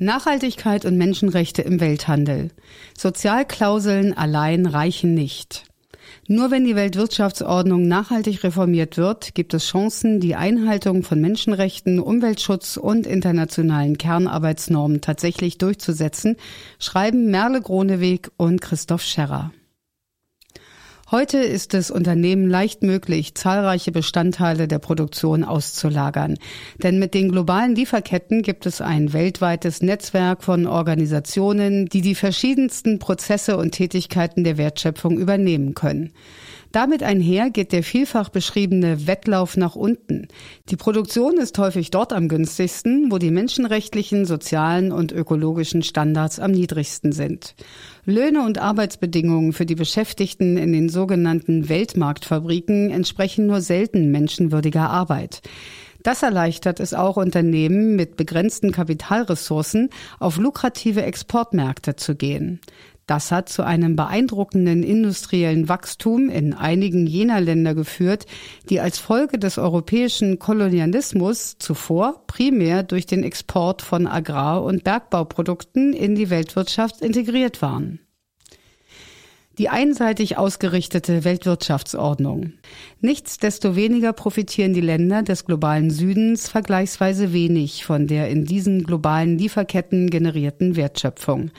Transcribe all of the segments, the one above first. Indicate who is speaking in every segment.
Speaker 1: Nachhaltigkeit und Menschenrechte im Welthandel. Sozialklauseln allein reichen nicht. Nur wenn die Weltwirtschaftsordnung nachhaltig reformiert wird, gibt es Chancen, die Einhaltung von Menschenrechten, Umweltschutz und internationalen Kernarbeitsnormen tatsächlich durchzusetzen, schreiben Merle Groneweg und Christoph Scherrer. Heute ist es Unternehmen leicht möglich, zahlreiche Bestandteile der Produktion auszulagern. Denn mit den globalen Lieferketten gibt es ein weltweites Netzwerk von Organisationen, die die verschiedensten Prozesse und Tätigkeiten der Wertschöpfung übernehmen können. Damit einher geht der vielfach beschriebene Wettlauf nach unten. Die Produktion ist häufig dort am günstigsten, wo die menschenrechtlichen, sozialen und ökologischen Standards am niedrigsten sind. Löhne und Arbeitsbedingungen für die Beschäftigten in den sogenannten Weltmarktfabriken entsprechen nur selten menschenwürdiger Arbeit. Das erleichtert es auch Unternehmen mit begrenzten Kapitalressourcen, auf lukrative Exportmärkte zu gehen. Das hat zu einem beeindruckenden industriellen Wachstum in einigen jener Länder geführt, die als Folge des europäischen Kolonialismus zuvor primär durch den Export von Agrar- und Bergbauprodukten in die Weltwirtschaft integriert waren. Die einseitig ausgerichtete Weltwirtschaftsordnung. Nichtsdestoweniger profitieren die Länder des globalen Südens vergleichsweise wenig von der in diesen globalen Lieferketten generierten Wertschöpfung.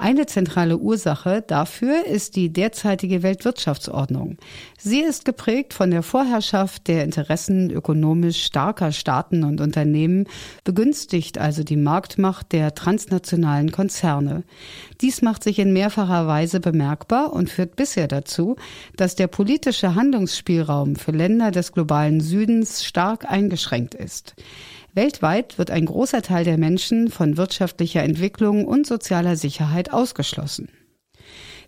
Speaker 1: Eine zentrale Ursache dafür ist die derzeitige Weltwirtschaftsordnung. Sie ist geprägt von der Vorherrschaft der Interessen ökonomisch starker Staaten und Unternehmen, begünstigt also die Marktmacht der transnationalen Konzerne. Dies macht sich in mehrfacher Weise bemerkbar und führt bisher dazu, dass der politische Handlungsspielraum für Länder des globalen Südens stark eingeschränkt ist. Weltweit wird ein großer Teil der Menschen von wirtschaftlicher Entwicklung und sozialer Sicherheit ausgeschlossen.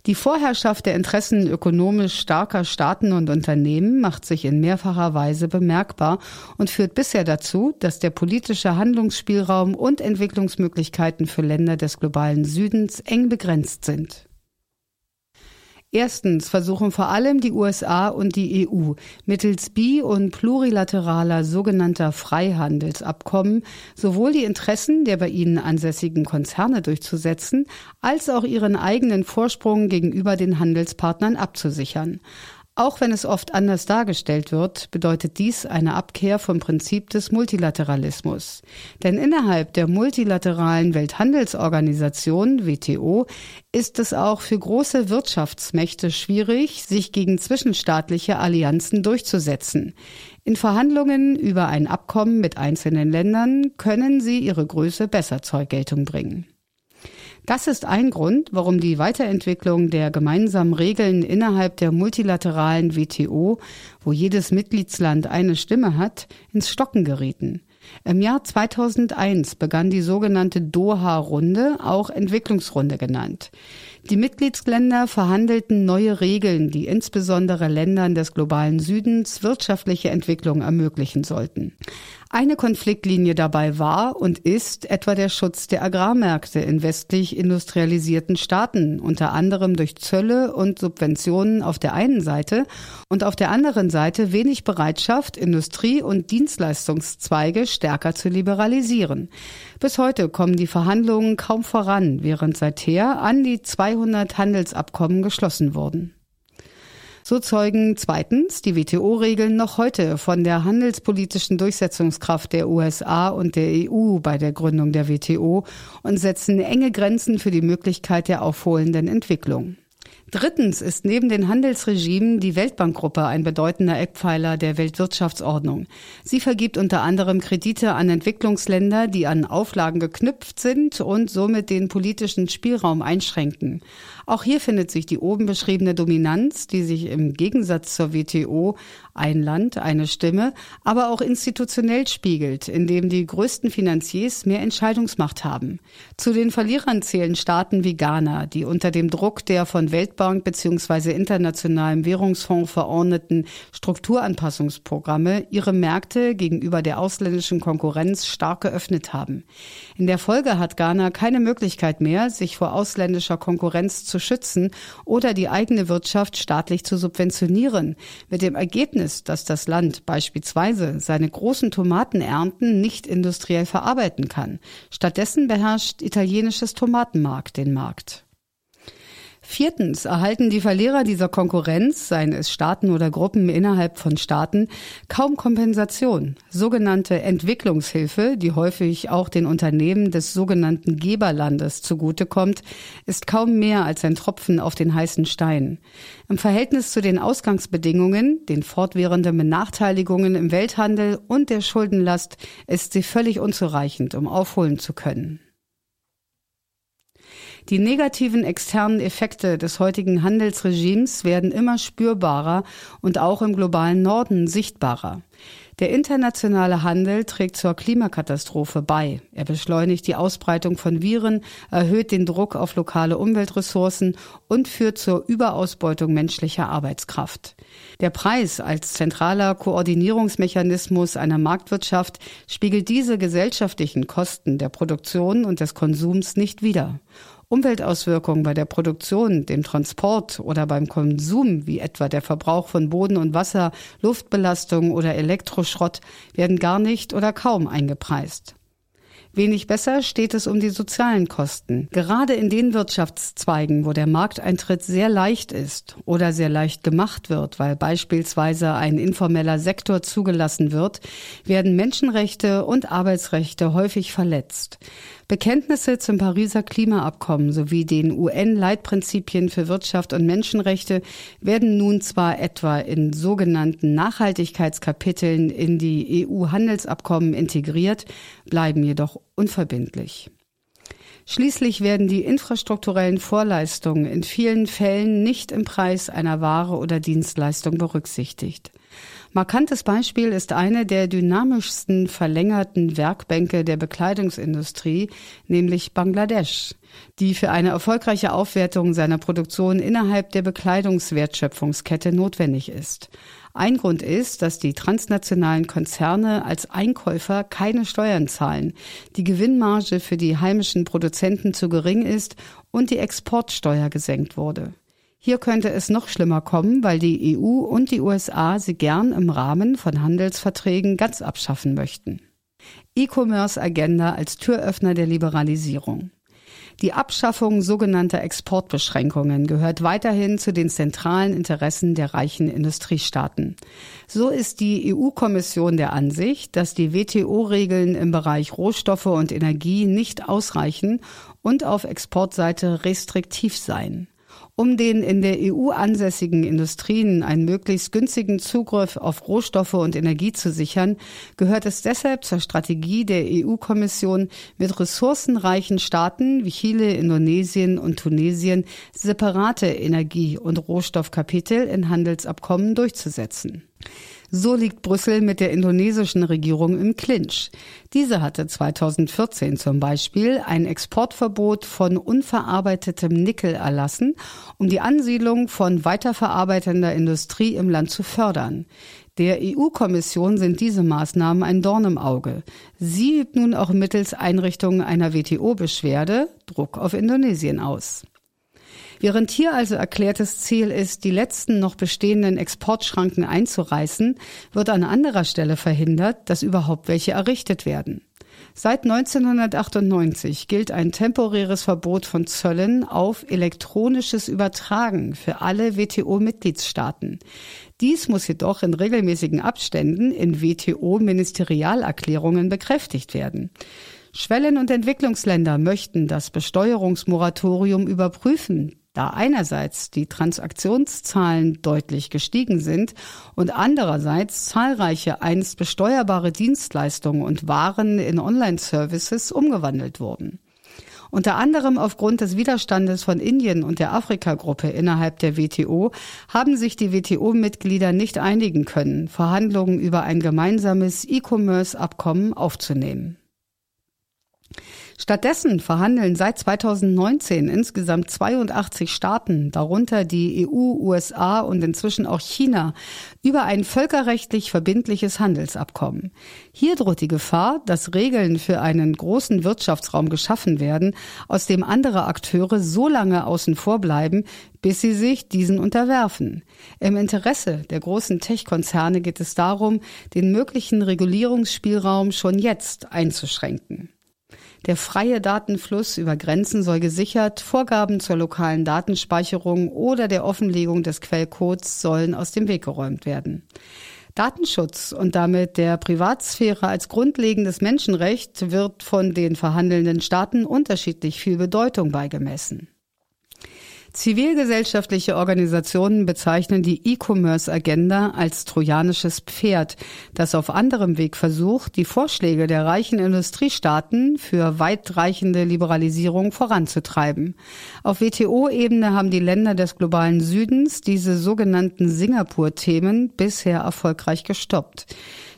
Speaker 1: Die Vorherrschaft der Interessen ökonomisch starker Staaten und Unternehmen macht sich in mehrfacher Weise bemerkbar und führt bisher dazu, dass der politische Handlungsspielraum und Entwicklungsmöglichkeiten für Länder des globalen Südens eng begrenzt sind. Erstens versuchen vor allem die USA und die EU mittels bi- und plurilateraler sogenannter Freihandelsabkommen sowohl die Interessen der bei ihnen ansässigen Konzerne durchzusetzen, als auch ihren eigenen Vorsprung gegenüber den Handelspartnern abzusichern. Auch wenn es oft anders dargestellt wird, bedeutet dies eine Abkehr vom Prinzip des Multilateralismus. Denn innerhalb der multilateralen Welthandelsorganisation WTO ist es auch für große Wirtschaftsmächte schwierig, sich gegen zwischenstaatliche Allianzen durchzusetzen. In Verhandlungen über ein Abkommen mit einzelnen Ländern können sie ihre Größe besser zur Geltung bringen. Das ist ein Grund, warum die Weiterentwicklung der gemeinsamen Regeln innerhalb der multilateralen WTO, wo jedes Mitgliedsland eine Stimme hat, ins Stocken gerieten. Im Jahr 2001 begann die sogenannte Doha-Runde, auch Entwicklungsrunde genannt. Die Mitgliedsländer verhandelten neue Regeln, die insbesondere Ländern des globalen Südens wirtschaftliche Entwicklung ermöglichen sollten. Eine Konfliktlinie dabei war und ist etwa der Schutz der Agrarmärkte in westlich industrialisierten Staaten, unter anderem durch Zölle und Subventionen auf der einen Seite und auf der anderen Seite wenig Bereitschaft, Industrie- und Dienstleistungszweige stärker zu liberalisieren. Bis heute kommen die Verhandlungen kaum voran, während seither an die 200 Handelsabkommen geschlossen wurden. So zeugen zweitens die WTO-Regeln noch heute von der handelspolitischen Durchsetzungskraft der USA und der EU bei der Gründung der WTO und setzen enge Grenzen für die Möglichkeit der aufholenden Entwicklung. Drittens ist neben den Handelsregimen die Weltbankgruppe ein bedeutender Eckpfeiler der Weltwirtschaftsordnung. Sie vergibt unter anderem Kredite an Entwicklungsländer, die an Auflagen geknüpft sind und somit den politischen Spielraum einschränken. Auch hier findet sich die oben beschriebene Dominanz, die sich im Gegensatz zur WTO ein Land, eine Stimme, aber auch institutionell spiegelt, indem die größten Finanziers mehr Entscheidungsmacht haben. Zu den Verlierern zählen Staaten wie Ghana, die unter dem Druck der von Weltbank bzw. Internationalem Währungsfonds verordneten Strukturanpassungsprogramme ihre Märkte gegenüber der ausländischen Konkurrenz stark geöffnet haben. In der Folge hat Ghana keine Möglichkeit mehr, sich vor ausländischer Konkurrenz zu schützen oder die eigene Wirtschaft staatlich zu subventionieren, mit dem Ergebnis, dass das Land beispielsweise seine großen Tomatenernten nicht industriell verarbeiten kann. Stattdessen beherrscht italienisches Tomatenmark den Markt. Viertens erhalten die Verlierer dieser Konkurrenz, seien es Staaten oder Gruppen innerhalb von Staaten, kaum Kompensation. Sogenannte Entwicklungshilfe, die häufig auch den Unternehmen des sogenannten Geberlandes zugutekommt, ist kaum mehr als ein Tropfen auf den heißen Stein. Im Verhältnis zu den Ausgangsbedingungen, den fortwährenden Benachteiligungen im Welthandel und der Schuldenlast ist sie völlig unzureichend, um aufholen zu können. Die negativen externen Effekte des heutigen Handelsregimes werden immer spürbarer und auch im globalen Norden sichtbarer. Der internationale Handel trägt zur Klimakatastrophe bei. Er beschleunigt die Ausbreitung von Viren, erhöht den Druck auf lokale Umweltressourcen und führt zur Überausbeutung menschlicher Arbeitskraft. Der Preis als zentraler Koordinierungsmechanismus einer Marktwirtschaft spiegelt diese gesellschaftlichen Kosten der Produktion und des Konsums nicht wider. Umweltauswirkungen bei der Produktion, dem Transport oder beim Konsum, wie etwa der Verbrauch von Boden und Wasser, Luftbelastung oder Elektroschrott, werden gar nicht oder kaum eingepreist. Wenig besser steht es um die sozialen Kosten. Gerade in den Wirtschaftszweigen, wo der Markteintritt sehr leicht ist oder sehr leicht gemacht wird, weil beispielsweise ein informeller Sektor zugelassen wird, werden Menschenrechte und Arbeitsrechte häufig verletzt. Bekenntnisse zum Pariser Klimaabkommen sowie den UN-Leitprinzipien für Wirtschaft und Menschenrechte werden nun zwar etwa in sogenannten Nachhaltigkeitskapiteln in die EU-Handelsabkommen integriert, bleiben jedoch unverbindlich. Schließlich werden die infrastrukturellen Vorleistungen in vielen Fällen nicht im Preis einer Ware oder Dienstleistung berücksichtigt. Markantes Beispiel ist eine der dynamischsten verlängerten Werkbänke der Bekleidungsindustrie, nämlich Bangladesch, die für eine erfolgreiche Aufwertung seiner Produktion innerhalb der Bekleidungswertschöpfungskette notwendig ist. Ein Grund ist, dass die transnationalen Konzerne als Einkäufer keine Steuern zahlen, die Gewinnmarge für die heimischen Produzenten zu gering ist und die Exportsteuer gesenkt wurde. Hier könnte es noch schlimmer kommen, weil die EU und die USA sie gern im Rahmen von Handelsverträgen ganz abschaffen möchten. E-Commerce-Agenda als Türöffner der Liberalisierung. Die Abschaffung sogenannter Exportbeschränkungen gehört weiterhin zu den zentralen Interessen der reichen Industriestaaten. So ist die EU-Kommission der Ansicht, dass die WTO-Regeln im Bereich Rohstoffe und Energie nicht ausreichen und auf Exportseite restriktiv seien. Um den in der EU ansässigen Industrien einen möglichst günstigen Zugriff auf Rohstoffe und Energie zu sichern, gehört es deshalb zur Strategie der EU-Kommission, mit ressourcenreichen Staaten wie Chile, Indonesien und Tunesien separate Energie- und Rohstoffkapitel in Handelsabkommen durchzusetzen. So liegt Brüssel mit der indonesischen Regierung im Clinch. Diese hatte 2014 zum Beispiel ein Exportverbot von unverarbeitetem Nickel erlassen, um die Ansiedlung von weiterverarbeitender Industrie im Land zu fördern. Der EU-Kommission sind diese Maßnahmen ein Dorn im Auge. Sie übt nun auch mittels Einrichtung einer WTO-Beschwerde Druck auf Indonesien aus. Während hier also erklärtes Ziel ist, die letzten noch bestehenden Exportschranken einzureißen, wird an anderer Stelle verhindert, dass überhaupt welche errichtet werden. Seit 1998 gilt ein temporäres Verbot von Zöllen auf elektronisches Übertragen für alle WTO-Mitgliedstaaten. Dies muss jedoch in regelmäßigen Abständen in WTO-Ministerialerklärungen bekräftigt werden. Schwellen- und Entwicklungsländer möchten das Besteuerungsmoratorium überprüfen, da einerseits die Transaktionszahlen deutlich gestiegen sind und andererseits zahlreiche einst besteuerbare Dienstleistungen und Waren in Online-Services umgewandelt wurden. Unter anderem aufgrund des Widerstandes von Indien und der Afrika-Gruppe innerhalb der WTO haben sich die WTO-Mitglieder nicht einigen können, Verhandlungen über ein gemeinsames E-Commerce-Abkommen aufzunehmen. Stattdessen verhandeln seit 2019 insgesamt 82 Staaten, darunter die EU, USA und inzwischen auch China, über ein völkerrechtlich verbindliches Handelsabkommen. Hier droht die Gefahr, dass Regeln für einen großen Wirtschaftsraum geschaffen werden, aus dem andere Akteure so lange außen vor bleiben, bis sie sich diesen unterwerfen. Im Interesse der großen Tech-Konzerne geht es darum, den möglichen Regulierungsspielraum schon jetzt einzuschränken. Der freie Datenfluss über Grenzen soll gesichert, Vorgaben zur lokalen Datenspeicherung oder der Offenlegung des Quellcodes sollen aus dem Weg geräumt werden. Datenschutz und damit der Privatsphäre als grundlegendes Menschenrecht wird von den verhandelnden Staaten unterschiedlich viel Bedeutung beigemessen. Zivilgesellschaftliche Organisationen bezeichnen die E-Commerce-Agenda als trojanisches Pferd, das auf anderem Weg versucht, die Vorschläge der reichen Industriestaaten für weitreichende Liberalisierung voranzutreiben. Auf WTO-Ebene haben die Länder des globalen Südens diese sogenannten Singapur-Themen bisher erfolgreich gestoppt.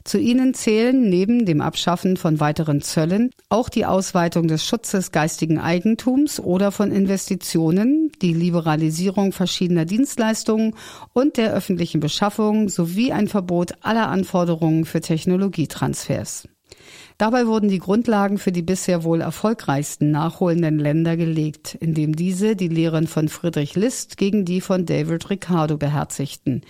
Speaker 1: Zu ihnen zählen neben dem Abschaffen von weiteren Zöllen auch die Ausweitung des Schutzes geistigen Eigentums oder von Investitionen, die Liberalisierung verschiedener Dienstleistungen und der öffentlichen Beschaffung sowie ein Verbot aller Anforderungen für Technologietransfers. Dabei wurden die Grundlagen für die bisher wohl erfolgreichsten nachholenden Länder gelegt, indem diese die Lehren von Friedrich List gegen die von David Ricardo beherzigten.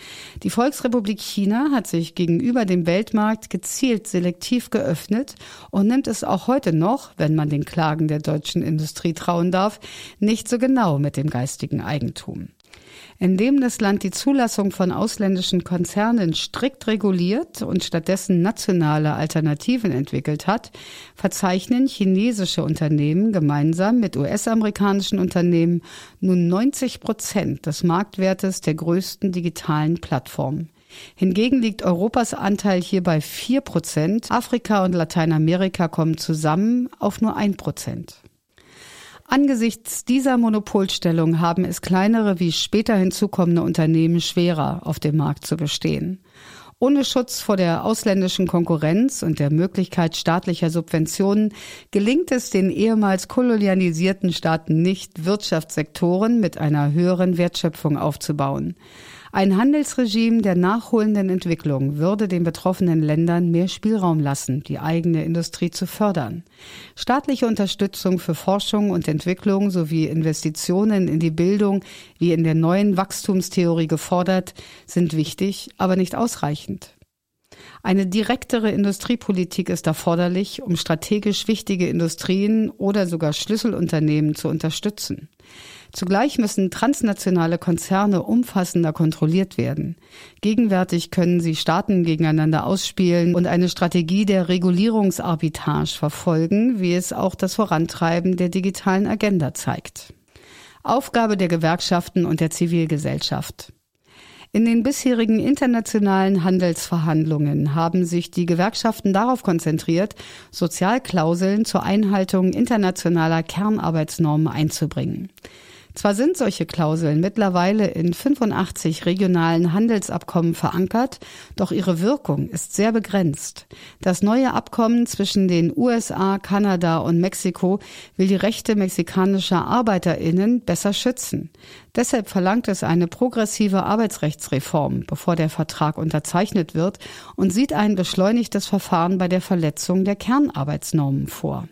Speaker 1: Die Volksrepublik China hat sich gegenüber dem Weltmarkt gezielt selektiv geöffnet und nimmt es auch heute noch, wenn man den Klagen der deutschen Industrie trauen darf, nicht so genau mit dem geistigen Eigentum. Indem das Land die Zulassung von ausländischen Konzernen strikt reguliert und stattdessen nationale Alternativen entwickelt hat, verzeichnen chinesische Unternehmen gemeinsam mit US-amerikanischen Unternehmen nun 90 Prozent des Marktwertes der größten digitalen Plattformen. Hingegen liegt Europas Anteil hier bei 4 Prozent. Afrika und Lateinamerika kommen zusammen auf nur ein Prozent. Angesichts dieser Monopolstellung haben es kleinere wie später hinzukommende Unternehmen schwerer, auf dem Markt zu bestehen. Ohne Schutz vor der ausländischen Konkurrenz und der Möglichkeit staatlicher Subventionen gelingt es den ehemals kolonialisierten Staaten nicht, Wirtschaftssektoren mit einer höheren Wertschöpfung aufzubauen. Ein Handelsregime der nachholenden Entwicklung würde den betroffenen Ländern mehr Spielraum lassen, die eigene Industrie zu fördern. Staatliche Unterstützung für Forschung und Entwicklung sowie Investitionen in die Bildung, wie in der neuen Wachstumstheorie gefordert, sind wichtig, aber nicht ausreichend. Eine direktere Industriepolitik ist erforderlich, um strategisch wichtige Industrien oder sogar Schlüsselunternehmen zu unterstützen. Zugleich müssen transnationale Konzerne umfassender kontrolliert werden. Gegenwärtig können sie Staaten gegeneinander ausspielen und eine Strategie der Regulierungsarbitrage verfolgen, wie es auch das Vorantreiben der digitalen Agenda zeigt. Aufgabe der Gewerkschaften und der Zivilgesellschaft. In den bisherigen internationalen Handelsverhandlungen haben sich die Gewerkschaften darauf konzentriert, Sozialklauseln zur Einhaltung internationaler Kernarbeitsnormen einzubringen. Zwar sind solche Klauseln mittlerweile in 85 regionalen Handelsabkommen verankert, doch ihre Wirkung ist sehr begrenzt. Das neue Abkommen zwischen den USA, Kanada und Mexiko will die Rechte mexikanischer Arbeiterinnen besser schützen. Deshalb verlangt es eine progressive Arbeitsrechtsreform, bevor der Vertrag unterzeichnet wird und sieht ein beschleunigtes Verfahren bei der Verletzung der Kernarbeitsnormen vor.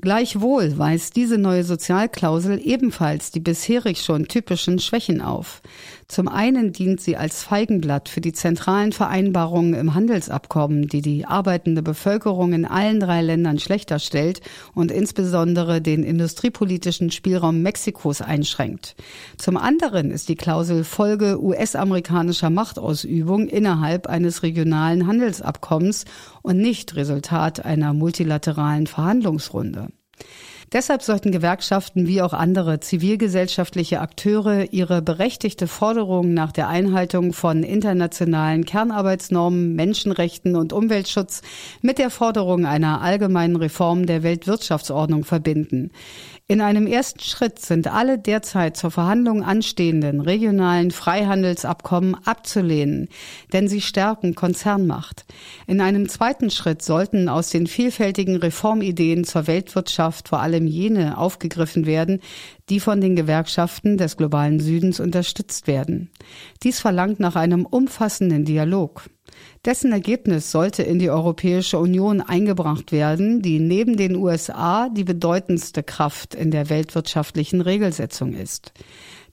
Speaker 1: Gleichwohl weist diese neue Sozialklausel ebenfalls die bisherig schon typischen Schwächen auf. Zum einen dient sie als Feigenblatt für die zentralen Vereinbarungen im Handelsabkommen, die die arbeitende Bevölkerung in allen drei Ländern schlechter stellt und insbesondere den industriepolitischen Spielraum Mexikos einschränkt. Zum anderen ist die Klausel Folge US-amerikanischer Machtausübung innerhalb eines regionalen Handelsabkommens und nicht Resultat einer multilateralen Verhandlungsrunde. Deshalb sollten Gewerkschaften wie auch andere zivilgesellschaftliche Akteure ihre berechtigte Forderung nach der Einhaltung von internationalen Kernarbeitsnormen, Menschenrechten und Umweltschutz mit der Forderung einer allgemeinen Reform der Weltwirtschaftsordnung verbinden. In einem ersten Schritt sind alle derzeit zur Verhandlung anstehenden regionalen Freihandelsabkommen abzulehnen, denn sie stärken Konzernmacht. In einem zweiten Schritt sollten aus den vielfältigen Reformideen zur Weltwirtschaft vor allem jene aufgegriffen werden, die von den Gewerkschaften des globalen Südens unterstützt werden. Dies verlangt nach einem umfassenden Dialog. Dessen Ergebnis sollte in die Europäische Union eingebracht werden, die neben den USA die bedeutendste Kraft in der weltwirtschaftlichen Regelsetzung ist.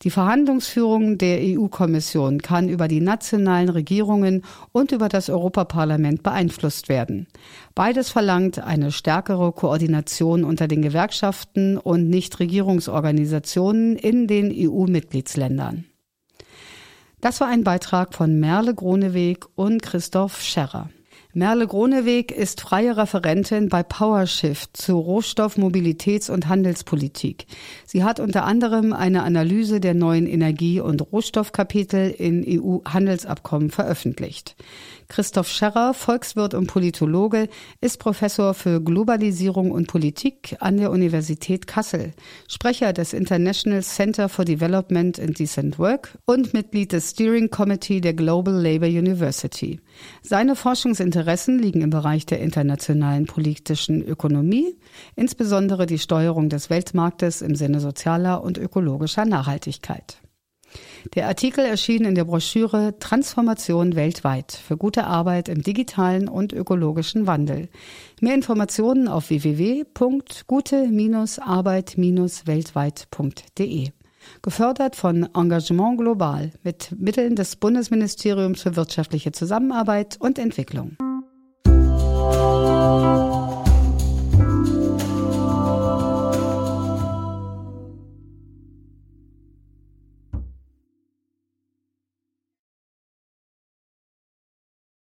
Speaker 1: Die Verhandlungsführung der EU-Kommission kann über die nationalen Regierungen und über das Europaparlament beeinflusst werden. Beides verlangt eine stärkere Koordination unter den Gewerkschaften und Nichtregierungsorganisationen in den EU-Mitgliedsländern. Das war ein Beitrag von Merle Groneweg und Christoph Scherrer. Merle Groneweg ist freie Referentin bei PowerShift zu Rohstoff-, Mobilitäts- und Handelspolitik. Sie hat unter anderem eine Analyse der neuen Energie- und Rohstoffkapitel in EU-Handelsabkommen veröffentlicht. Christoph Scherrer, Volkswirt und Politologe, ist Professor für Globalisierung und Politik an der Universität Kassel, Sprecher des International Center for Development and Decent Work und Mitglied des Steering Committee der Global Labour University. Seine Forschungsinteressen liegen im Bereich der internationalen politischen Ökonomie, insbesondere die Steuerung des Weltmarktes im Sinne sozialer und ökologischer Nachhaltigkeit. Der Artikel erschien in der Broschüre Transformation weltweit für gute Arbeit im digitalen und ökologischen Wandel. Mehr Informationen auf www.gute-arbeit-weltweit.de. Gefördert von Engagement Global mit Mitteln des Bundesministeriums für wirtschaftliche Zusammenarbeit und Entwicklung. 啊。